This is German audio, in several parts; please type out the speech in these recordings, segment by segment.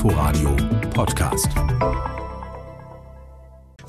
Inforadio Podcast.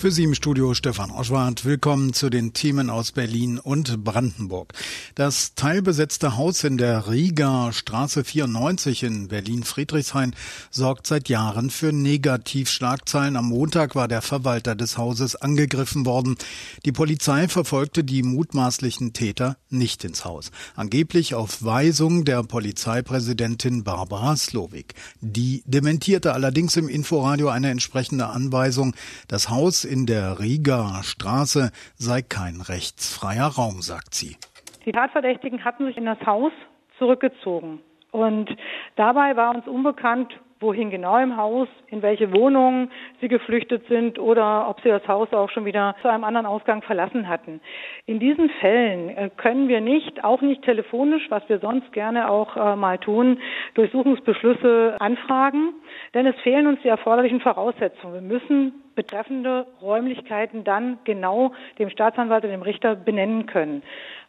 Für Sie im Studio Stefan Oschwart. Willkommen zu den Themen aus Berlin und Brandenburg. Das teilbesetzte Haus in der Riga Straße 94 in Berlin-Friedrichshain sorgt seit Jahren für Negativschlagzeilen. Am Montag war der Verwalter des Hauses angegriffen worden. Die Polizei verfolgte die mutmaßlichen Täter nicht ins Haus. Angeblich auf Weisung der Polizeipräsidentin Barbara Slowik. Die dementierte allerdings im Inforadio eine entsprechende Anweisung. Das Haus in der Riga Straße sei kein rechtsfreier Raum, sagt sie. Die Tatverdächtigen hatten sich in das Haus zurückgezogen. Und dabei war uns unbekannt, wohin genau im Haus, in welche Wohnungen sie geflüchtet sind oder ob sie das Haus auch schon wieder zu einem anderen Ausgang verlassen hatten. In diesen Fällen äh, können wir nicht, auch nicht telefonisch, was wir sonst gerne auch äh, mal tun, Durchsuchungsbeschlüsse anfragen, denn es fehlen uns die erforderlichen Voraussetzungen. Wir müssen betreffende Räumlichkeiten dann genau dem Staatsanwalt und dem Richter benennen können.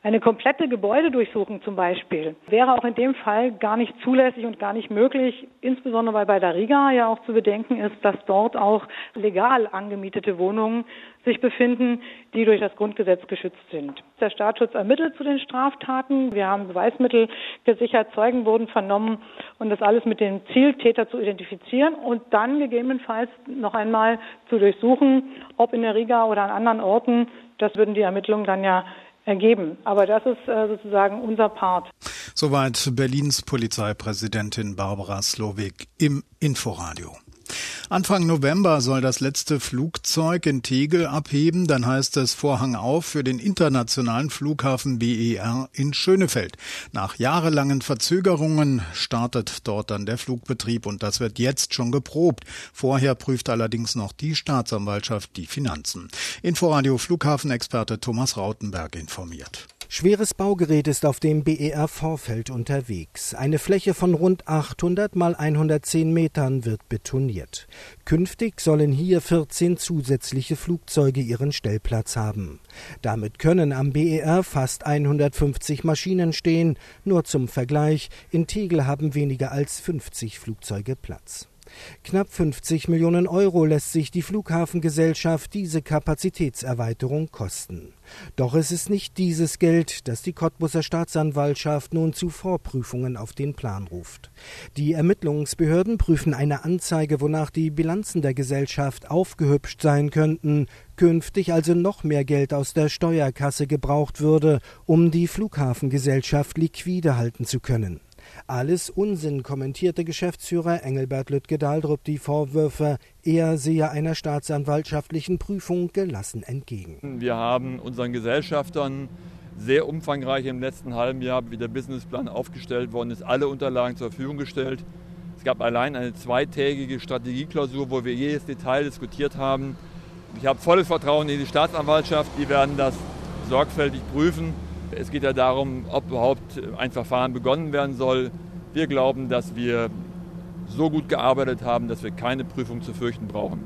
Eine komplette Gebäudedurchsuchung zum Beispiel wäre auch in dem Fall gar nicht zulässig und gar nicht möglich, insbesondere weil bei der Riga ja auch zu bedenken ist, dass dort auch legal angemietete Wohnungen sich befinden, die durch das Grundgesetz geschützt sind. Der Staatsschutz ermittelt zu den Straftaten. Wir haben Beweismittel gesichert, Zeugen wurden vernommen und das alles mit dem Ziel, Täter zu identifizieren und dann gegebenenfalls noch einmal zu durchsuchen, ob in der Riga oder an anderen Orten. Das würden die Ermittlungen dann ja ergeben. Aber das ist äh, sozusagen unser Part. Soweit Berlins Polizeipräsidentin Barbara Slowik im Inforadio. Anfang November soll das letzte Flugzeug in Tegel abheben. Dann heißt es Vorhang auf für den internationalen Flughafen BER in Schönefeld. Nach jahrelangen Verzögerungen startet dort dann der Flugbetrieb und das wird jetzt schon geprobt. Vorher prüft allerdings noch die Staatsanwaltschaft die Finanzen. Inforadio Flughafenexperte Thomas Rautenberg informiert. Schweres Baugerät ist auf dem BER-Vorfeld unterwegs. Eine Fläche von rund 800 mal 110 Metern wird betoniert. Künftig sollen hier 14 zusätzliche Flugzeuge ihren Stellplatz haben. Damit können am BER fast 150 Maschinen stehen. Nur zum Vergleich, in Tegel haben weniger als 50 Flugzeuge Platz. Knapp 50 Millionen Euro lässt sich die Flughafengesellschaft diese Kapazitätserweiterung kosten. Doch es ist nicht dieses Geld, das die Cottbuser Staatsanwaltschaft nun zu Vorprüfungen auf den Plan ruft. Die Ermittlungsbehörden prüfen eine Anzeige, wonach die Bilanzen der Gesellschaft aufgehübscht sein könnten, künftig also noch mehr Geld aus der Steuerkasse gebraucht würde, um die Flughafengesellschaft liquide halten zu können. Alles Unsinn, kommentierte Geschäftsführer Engelbert Lüttke-Daldrup die Vorwürfe. Er sehe einer staatsanwaltschaftlichen Prüfung gelassen entgegen. Wir haben unseren Gesellschaftern sehr umfangreich im letzten halben Jahr, wie der Businessplan aufgestellt worden ist, alle Unterlagen zur Verfügung gestellt. Es gab allein eine zweitägige Strategieklausur, wo wir jedes Detail diskutiert haben. Ich habe volles Vertrauen in die Staatsanwaltschaft, die werden das sorgfältig prüfen. Es geht ja darum, ob überhaupt ein Verfahren begonnen werden soll. Wir glauben, dass wir so gut gearbeitet haben, dass wir keine Prüfung zu fürchten brauchen.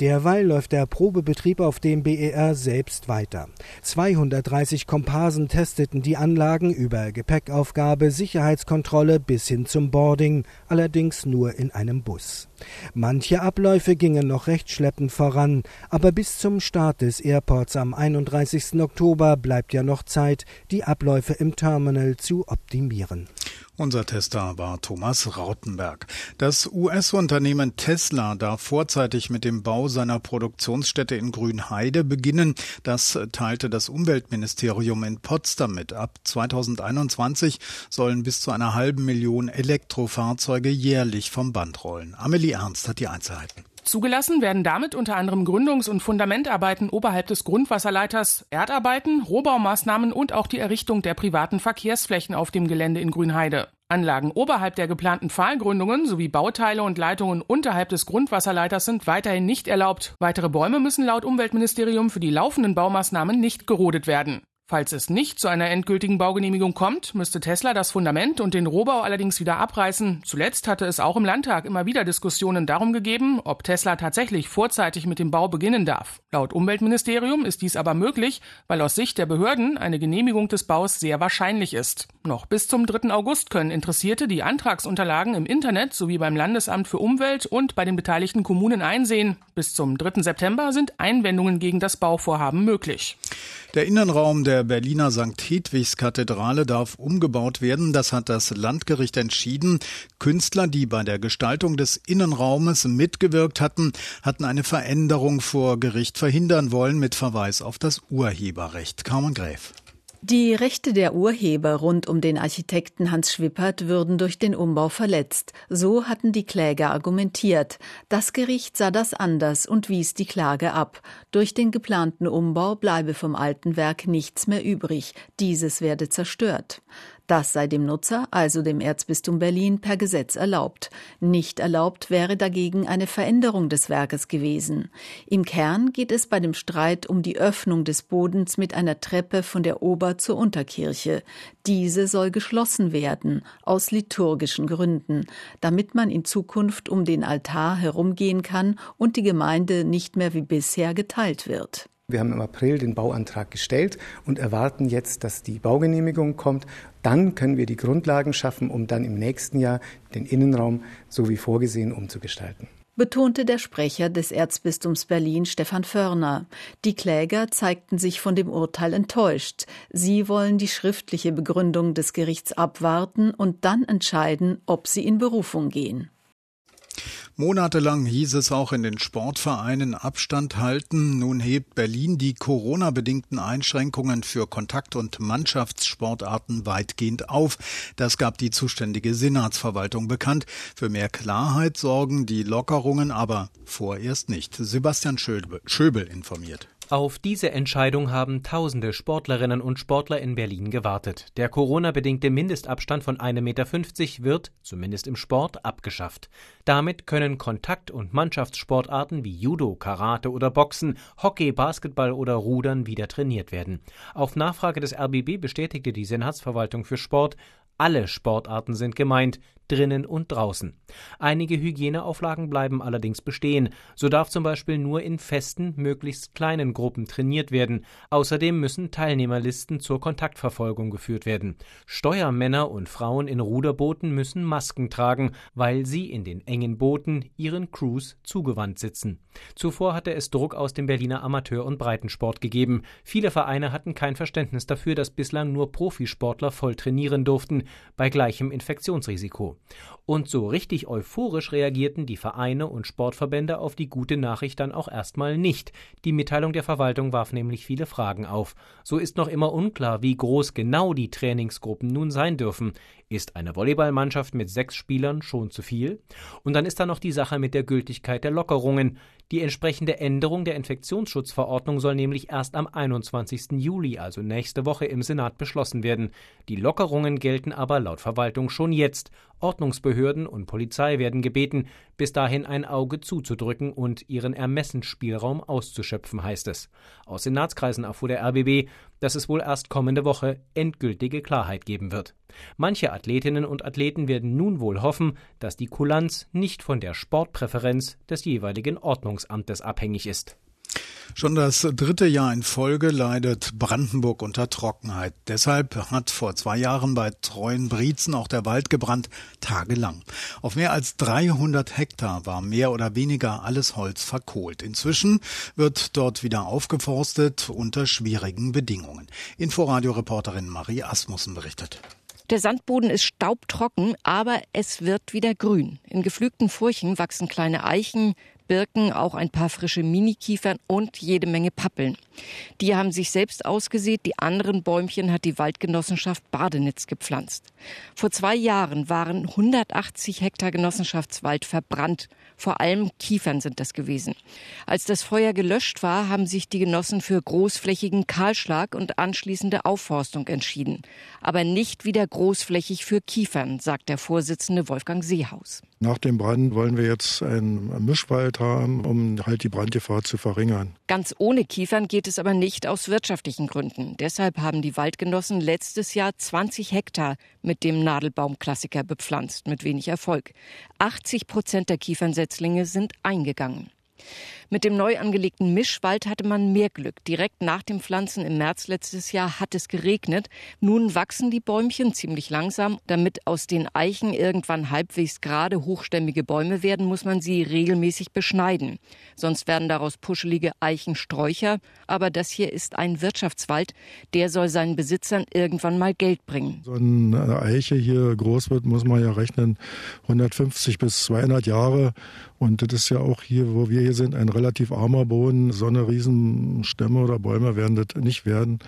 Derweil läuft der Probebetrieb auf dem BER selbst weiter. 230 Komparsen testeten die Anlagen über Gepäckaufgabe, Sicherheitskontrolle bis hin zum Boarding, allerdings nur in einem Bus. Manche Abläufe gingen noch recht schleppend voran, aber bis zum Start des Airports am 31. Oktober bleibt ja noch Zeit, die Abläufe im Terminal zu optimieren. Unser Tester war Thomas Rautenberg. Das US-Unternehmen Tesla darf vorzeitig mit dem Bau seiner Produktionsstätte in Grünheide beginnen. Das teilte das Umweltministerium in Potsdam mit. Ab 2021 sollen bis zu einer halben Million Elektrofahrzeuge jährlich vom Band rollen. Amelie Ernst hat die Einzelheiten. Zugelassen werden damit unter anderem Gründungs- und Fundamentarbeiten oberhalb des Grundwasserleiters, Erdarbeiten, Rohbaumaßnahmen und auch die Errichtung der privaten Verkehrsflächen auf dem Gelände in Grünheide. Anlagen oberhalb der geplanten Pfahlgründungen sowie Bauteile und Leitungen unterhalb des Grundwasserleiters sind weiterhin nicht erlaubt. Weitere Bäume müssen laut Umweltministerium für die laufenden Baumaßnahmen nicht gerodet werden. Falls es nicht zu einer endgültigen Baugenehmigung kommt, müsste Tesla das Fundament und den Rohbau allerdings wieder abreißen. Zuletzt hatte es auch im Landtag immer wieder Diskussionen darum gegeben, ob Tesla tatsächlich vorzeitig mit dem Bau beginnen darf. Laut Umweltministerium ist dies aber möglich, weil aus Sicht der Behörden eine Genehmigung des Baus sehr wahrscheinlich ist. Noch bis zum 3. August können Interessierte die Antragsunterlagen im Internet sowie beim Landesamt für Umwelt und bei den beteiligten Kommunen einsehen. Bis zum 3. September sind Einwendungen gegen das Bauvorhaben möglich. Der Innenraum der Berliner St. Hedwigs Kathedrale darf umgebaut werden. Das hat das Landgericht entschieden. Künstler, die bei der Gestaltung des Innenraumes mitgewirkt hatten, hatten eine Veränderung vor Gericht verhindern wollen mit Verweis auf das Urheberrecht. Carmen Gräf. Die Rechte der Urheber rund um den Architekten Hans Schwippert würden durch den Umbau verletzt. So hatten die Kläger argumentiert. Das Gericht sah das anders und wies die Klage ab. Durch den geplanten Umbau bleibe vom alten Werk nichts mehr übrig. Dieses werde zerstört. Das sei dem Nutzer, also dem Erzbistum Berlin, per Gesetz erlaubt. Nicht erlaubt wäre dagegen eine Veränderung des Werkes gewesen. Im Kern geht es bei dem Streit um die Öffnung des Bodens mit einer Treppe von der Ober- zur Unterkirche. Diese soll geschlossen werden, aus liturgischen Gründen, damit man in Zukunft um den Altar herumgehen kann und die Gemeinde nicht mehr wie bisher geteilt wird. Wir haben im April den Bauantrag gestellt und erwarten jetzt, dass die Baugenehmigung kommt. Dann können wir die Grundlagen schaffen, um dann im nächsten Jahr den Innenraum so wie vorgesehen umzugestalten betonte der Sprecher des Erzbistums Berlin Stefan Förner. Die Kläger zeigten sich von dem Urteil enttäuscht. Sie wollen die schriftliche Begründung des Gerichts abwarten und dann entscheiden, ob sie in Berufung gehen. Monatelang hieß es auch in den Sportvereinen Abstand halten. Nun hebt Berlin die Corona-bedingten Einschränkungen für Kontakt- und Mannschaftssportarten weitgehend auf. Das gab die zuständige Senatsverwaltung bekannt. Für mehr Klarheit sorgen die Lockerungen aber vorerst nicht. Sebastian Schöbel informiert. Auf diese Entscheidung haben tausende Sportlerinnen und Sportler in Berlin gewartet. Der Corona-bedingte Mindestabstand von 1,50 Meter wird, zumindest im Sport, abgeschafft. Damit können Kontakt- und Mannschaftssportarten wie Judo, Karate oder Boxen, Hockey, Basketball oder Rudern wieder trainiert werden. Auf Nachfrage des RBB bestätigte die Senatsverwaltung für Sport, alle Sportarten sind gemeint, drinnen und draußen. Einige Hygieneauflagen bleiben allerdings bestehen. So darf zum Beispiel nur in festen, möglichst kleinen Gruppen trainiert werden. Außerdem müssen Teilnehmerlisten zur Kontaktverfolgung geführt werden. Steuermänner und Frauen in Ruderbooten müssen Masken tragen, weil sie in den engen Booten ihren Crews zugewandt sitzen. Zuvor hatte es Druck aus dem Berliner Amateur- und Breitensport gegeben. Viele Vereine hatten kein Verständnis dafür, dass bislang nur Profisportler voll trainieren durften, bei gleichem Infektionsrisiko. Und so richtig euphorisch reagierten die Vereine und Sportverbände auf die gute Nachricht dann auch erstmal nicht. Die Mitteilung der Verwaltung warf nämlich viele Fragen auf. So ist noch immer unklar, wie groß genau die Trainingsgruppen nun sein dürfen. Ist eine Volleyballmannschaft mit sechs Spielern schon zu viel? Und dann ist da noch die Sache mit der Gültigkeit der Lockerungen. Die entsprechende Änderung der Infektionsschutzverordnung soll nämlich erst am 21. Juli, also nächste Woche, im Senat beschlossen werden. Die Lockerungen gelten aber laut Verwaltung schon jetzt. Ordnungsbehörden und Polizei werden gebeten, bis dahin ein Auge zuzudrücken und ihren Ermessensspielraum auszuschöpfen, heißt es. Aus Senatskreisen erfuhr der RBB, dass es wohl erst kommende Woche endgültige Klarheit geben wird. Manche Athletinnen und Athleten werden nun wohl hoffen, dass die Kulanz nicht von der Sportpräferenz des jeweiligen Ordnungsamtes abhängig ist. Schon das dritte Jahr in Folge leidet Brandenburg unter Trockenheit. Deshalb hat vor zwei Jahren bei Treuen Brietzen auch der Wald gebrannt, tagelang. Auf mehr als 300 Hektar war mehr oder weniger alles Holz verkohlt. Inzwischen wird dort wieder aufgeforstet unter schwierigen Bedingungen. Inforadio-Reporterin Marie Asmussen berichtet. Der Sandboden ist staubtrocken, aber es wird wieder grün. In gepflügten Furchen wachsen kleine Eichen, Birken, auch ein paar frische Minikiefern und jede Menge Pappeln. Die haben sich selbst ausgesät, die anderen Bäumchen hat die Waldgenossenschaft Badenitz gepflanzt. Vor zwei Jahren waren 180 Hektar Genossenschaftswald verbrannt. Vor allem Kiefern sind das gewesen. Als das Feuer gelöscht war, haben sich die Genossen für großflächigen Kahlschlag und anschließende Aufforstung entschieden. Aber nicht wieder großflächig für Kiefern, sagt der Vorsitzende Wolfgang Seehaus. Nach dem Brand wollen wir jetzt einen Mischwald haben, um halt die Brandgefahr zu verringern. Ganz ohne Kiefern geht es aber nicht aus wirtschaftlichen Gründen. Deshalb haben die Waldgenossen letztes Jahr 20 Hektar mit dem Nadelbaumklassiker bepflanzt, mit wenig Erfolg. 80 Prozent der Kiefernsetzlinge sind eingegangen. Mit dem neu angelegten Mischwald hatte man mehr Glück. Direkt nach dem Pflanzen im März letztes Jahr hat es geregnet. Nun wachsen die Bäumchen ziemlich langsam. Damit aus den Eichen irgendwann halbwegs gerade hochstämmige Bäume werden, muss man sie regelmäßig beschneiden. Sonst werden daraus puschelige Eichensträucher. Aber das hier ist ein Wirtschaftswald. Der soll seinen Besitzern irgendwann mal Geld bringen. So eine Eiche hier groß wird, muss man ja rechnen, 150 bis 200 Jahre. Und das ist ja auch hier, wo wir hier sind, ein relativ armer Boden. So eine Riesenstämme oder Bäume werden das nicht werden.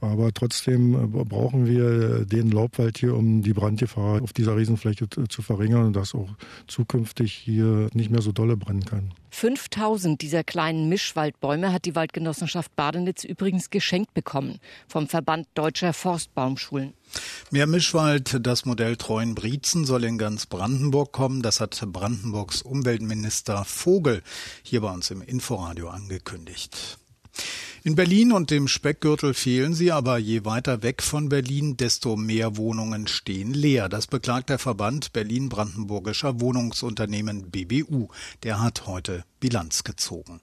Aber trotzdem äh, brauchen wir den Laubwald hier, um die Brandgefahr auf dieser Riesenfläche zu verringern und dass auch zukünftig hier nicht mehr so dolle brennen kann. 5000 dieser kleinen Mischwaldbäume hat die Waldgenossenschaft Badenitz übrigens geschenkt bekommen vom Verband Deutscher Forstbaumschulen. Mehr Mischwald, das Modell Treuen-Brietzen soll in ganz Brandenburg kommen. Das hat Brandenburgs Umweltminister Vogel hier bei uns im Inforadio angekündigt. In Berlin und dem Speckgürtel fehlen sie, aber je weiter weg von Berlin, desto mehr Wohnungen stehen leer. Das beklagt der Verband Berlin-Brandenburgischer Wohnungsunternehmen BBU. Der hat heute Bilanz gezogen.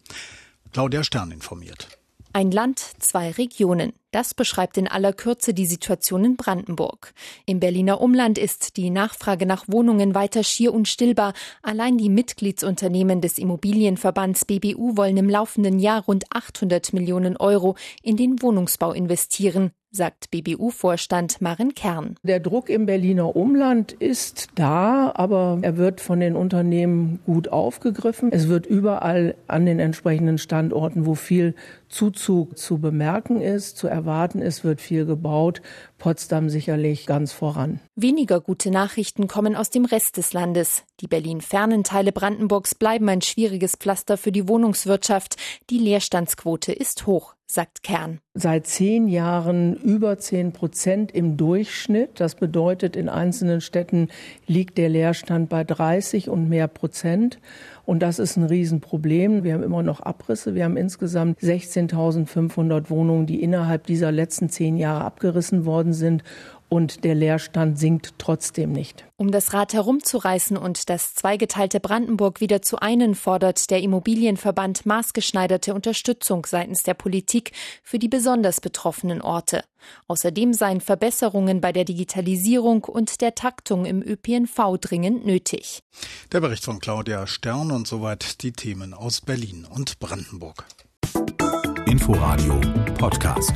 Claudia Stern informiert. Ein Land, zwei Regionen. Das beschreibt in aller Kürze die Situation in Brandenburg. Im Berliner Umland ist die Nachfrage nach Wohnungen weiter schier unstillbar. Allein die Mitgliedsunternehmen des Immobilienverbands BBU wollen im laufenden Jahr rund 800 Millionen Euro in den Wohnungsbau investieren sagt BBU-Vorstand Marin Kern. Der Druck im Berliner Umland ist da, aber er wird von den Unternehmen gut aufgegriffen. Es wird überall an den entsprechenden Standorten, wo viel Zuzug zu bemerken ist, zu erwarten ist, wird viel gebaut. Potsdam sicherlich ganz voran. Weniger gute Nachrichten kommen aus dem Rest des Landes. Die Berlin-fernen Teile Brandenburgs bleiben ein schwieriges Pflaster für die Wohnungswirtschaft. Die Leerstandsquote ist hoch sagt Kern. Seit zehn Jahren über zehn Prozent im Durchschnitt. Das bedeutet, in einzelnen Städten liegt der Leerstand bei 30 und mehr Prozent. Und das ist ein Riesenproblem. Wir haben immer noch Abrisse. Wir haben insgesamt 16.500 Wohnungen, die innerhalb dieser letzten zehn Jahre abgerissen worden sind und der Leerstand sinkt trotzdem nicht. Um das Rad herumzureißen und das zweigeteilte Brandenburg wieder zu einen, fordert der Immobilienverband maßgeschneiderte Unterstützung seitens der Politik für die besonders betroffenen Orte. Außerdem seien Verbesserungen bei der Digitalisierung und der Taktung im ÖPNV dringend nötig. Der Bericht von Claudia Stern und soweit die Themen aus Berlin und Brandenburg. Inforadio Podcast.